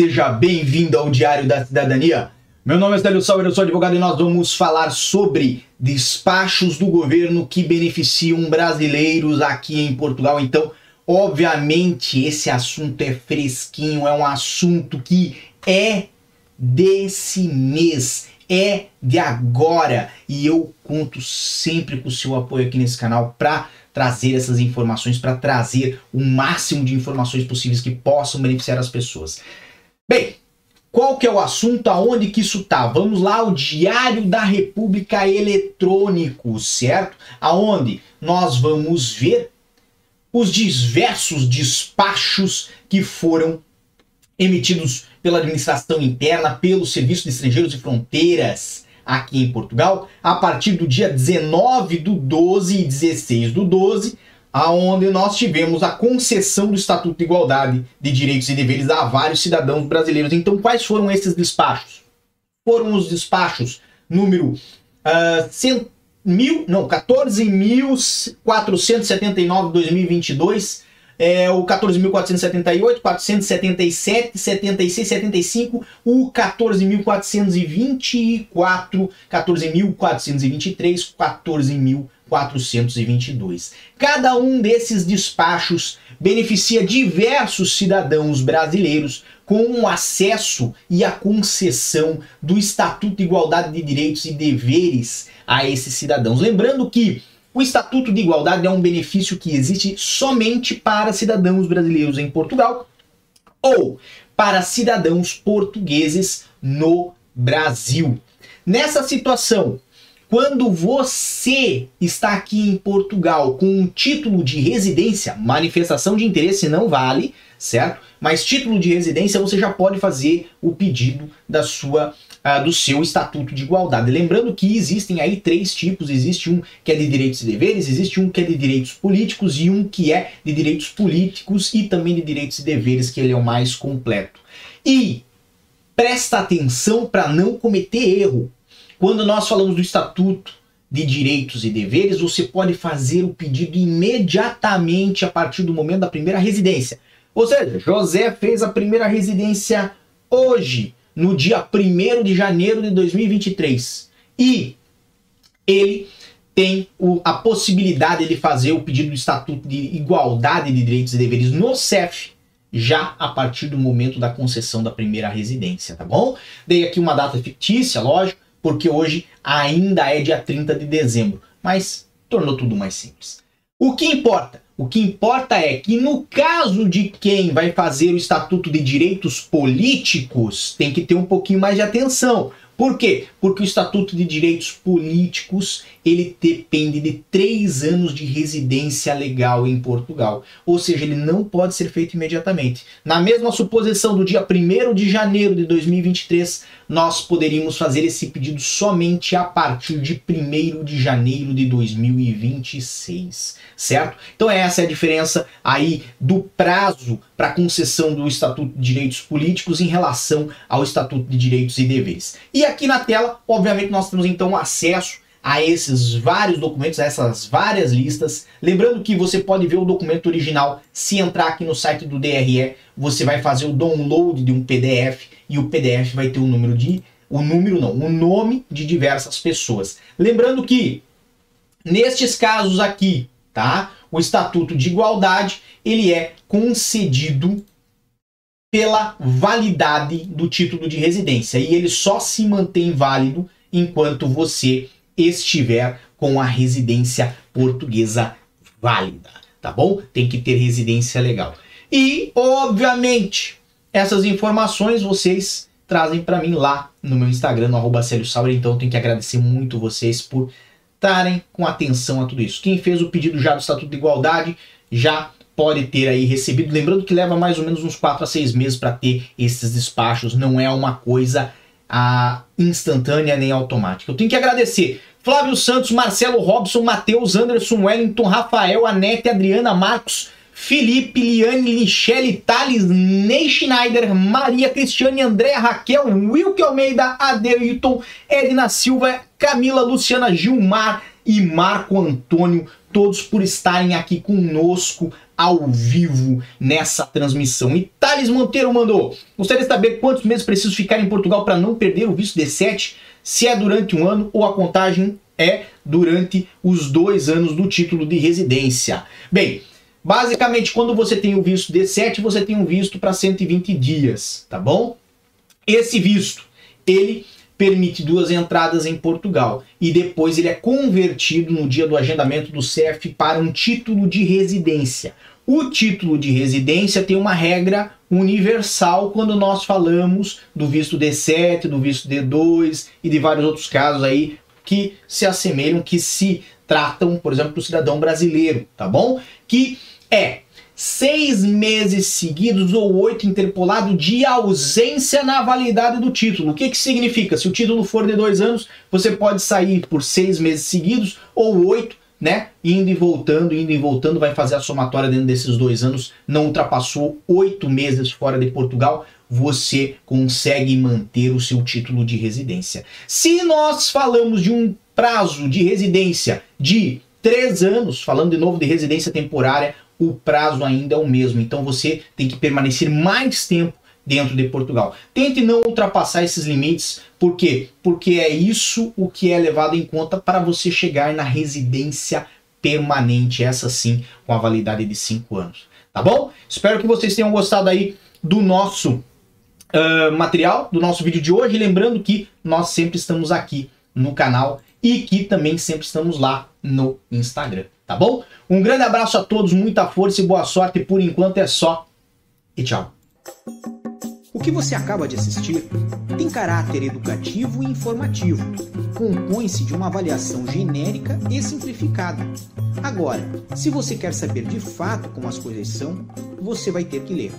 Seja bem-vindo ao Diário da Cidadania. Meu nome é Célio Sauer, eu sou advogado e nós vamos falar sobre despachos do governo que beneficiam brasileiros aqui em Portugal. Então, obviamente, esse assunto é fresquinho, é um assunto que é desse mês, é de agora e eu conto sempre com o seu apoio aqui nesse canal para trazer essas informações, para trazer o máximo de informações possíveis que possam beneficiar as pessoas. Bem, qual que é o assunto? Aonde que isso tá? Vamos lá, o Diário da República Eletrônico, certo? Aonde nós vamos ver os diversos despachos que foram emitidos pela administração interna, pelo Serviço de Estrangeiros e Fronteiras aqui em Portugal, a partir do dia 19 do 12 e 16 do 12, aonde nós tivemos a concessão do Estatuto de Igualdade de Direitos e Deveres a vários cidadãos brasileiros. Então, quais foram esses despachos? Foram os despachos número uh, cent, mil, não, 14.479 2022, é, o 14.478, 477, 76, 75, o 14.424, 14.423, 14.000 422. Cada um desses despachos beneficia diversos cidadãos brasileiros com o acesso e a concessão do Estatuto de Igualdade de Direitos e Deveres a esses cidadãos. Lembrando que o Estatuto de Igualdade é um benefício que existe somente para cidadãos brasileiros em Portugal ou para cidadãos portugueses no Brasil. Nessa situação, quando você está aqui em Portugal com um título de residência, manifestação de interesse não vale, certo? Mas título de residência você já pode fazer o pedido da sua uh, do seu estatuto de igualdade. Lembrando que existem aí três tipos, existe um que é de direitos e deveres, existe um que é de direitos políticos e um que é de direitos políticos e também de direitos e deveres, que ele é o mais completo. E presta atenção para não cometer erro. Quando nós falamos do Estatuto de Direitos e Deveres, você pode fazer o pedido imediatamente a partir do momento da primeira residência. Ou seja, José fez a primeira residência hoje, no dia 1 de janeiro de 2023. E ele tem o, a possibilidade de fazer o pedido do Estatuto de Igualdade de Direitos e Deveres no CEF já a partir do momento da concessão da primeira residência, tá bom? Dei aqui uma data fictícia, lógico, porque hoje ainda é dia 30 de dezembro, mas tornou tudo mais simples. O que importa? O que importa é que no caso de quem vai fazer o Estatuto de Direitos Políticos, tem que ter um pouquinho mais de atenção, por quê? Porque o Estatuto de Direitos Políticos ele depende de três anos de residência legal em Portugal. Ou seja, ele não pode ser feito imediatamente. Na mesma suposição do dia 1 de janeiro de 2023, nós poderíamos fazer esse pedido somente a partir de 1 de janeiro de 2026, certo? Então essa é a diferença aí do prazo para concessão do Estatuto de Direitos Políticos em relação ao Estatuto de Direitos e Deveres. E aqui na tela, obviamente, nós temos então acesso a esses vários documentos, a essas várias listas. Lembrando que você pode ver o documento original se entrar aqui no site do DRE, você vai fazer o download de um PDF e o PDF vai ter o número de o número não, o nome de diversas pessoas. Lembrando que nestes casos aqui, tá? O Estatuto de Igualdade, ele é concedido pela validade do título de residência e ele só se mantém válido enquanto você estiver com a residência portuguesa válida, tá bom? Tem que ter residência legal. E, obviamente, essas informações vocês trazem para mim lá no meu Instagram, no arroba então tenho que agradecer muito vocês por estarem com atenção a tudo isso. Quem fez o pedido já do Estatuto de Igualdade já pode ter aí recebido. Lembrando que leva mais ou menos uns 4 a 6 meses para ter esses despachos, não é uma coisa ah, instantânea nem automática. Eu tenho que agradecer Flávio Santos, Marcelo Robson, Matheus, Anderson, Wellington, Rafael, Anete, Adriana, Marcos, Felipe, Liane, Michele, Thales, Ney Schneider, Maria Cristiane, Andréa, Raquel, Wilke Almeida, Adeilton, Edna Silva, Camila, Luciana, Gilmar e Marco Antônio todos por estarem aqui conosco ao vivo nessa transmissão. E Thales Monteiro mandou: Gostaria de saber quantos meses preciso ficar em Portugal para não perder o visto D7, se é durante um ano ou a contagem é durante os dois anos do título de residência. Bem, basicamente, quando você tem o visto D7, você tem um visto para 120 dias, tá bom? Esse visto, ele permite duas entradas em Portugal e depois ele é convertido no dia do agendamento do CEF para um título de residência. O título de residência tem uma regra universal quando nós falamos do visto D7, do visto D2 e de vários outros casos aí que se assemelham, que se tratam, por exemplo, do cidadão brasileiro, tá bom? Que é seis meses seguidos ou oito interpolado de ausência na validade do título. O que, que significa? Se o título for de dois anos, você pode sair por seis meses seguidos ou oito, né? Indo e voltando, indo e voltando, vai fazer a somatória dentro desses dois anos. Não ultrapassou oito meses fora de Portugal, você consegue manter o seu título de residência. Se nós falamos de um prazo de residência de três anos, falando de novo de residência temporária, o prazo ainda é o mesmo. Então você tem que permanecer mais tempo dentro de Portugal. Tente não ultrapassar esses limites, por quê? Porque é isso o que é levado em conta para você chegar na residência permanente, essa sim, com a validade de 5 anos. Tá bom? Espero que vocês tenham gostado aí do nosso uh, material, do nosso vídeo de hoje. Lembrando que nós sempre estamos aqui no canal e que também sempre estamos lá no Instagram tá bom? Um grande abraço a todos, muita força e boa sorte. Por enquanto é só. E tchau. O que você acaba de assistir tem caráter educativo e informativo. Compõe-se de uma avaliação genérica e simplificada. Agora, se você quer saber de fato como as coisas são, você vai ter que ler.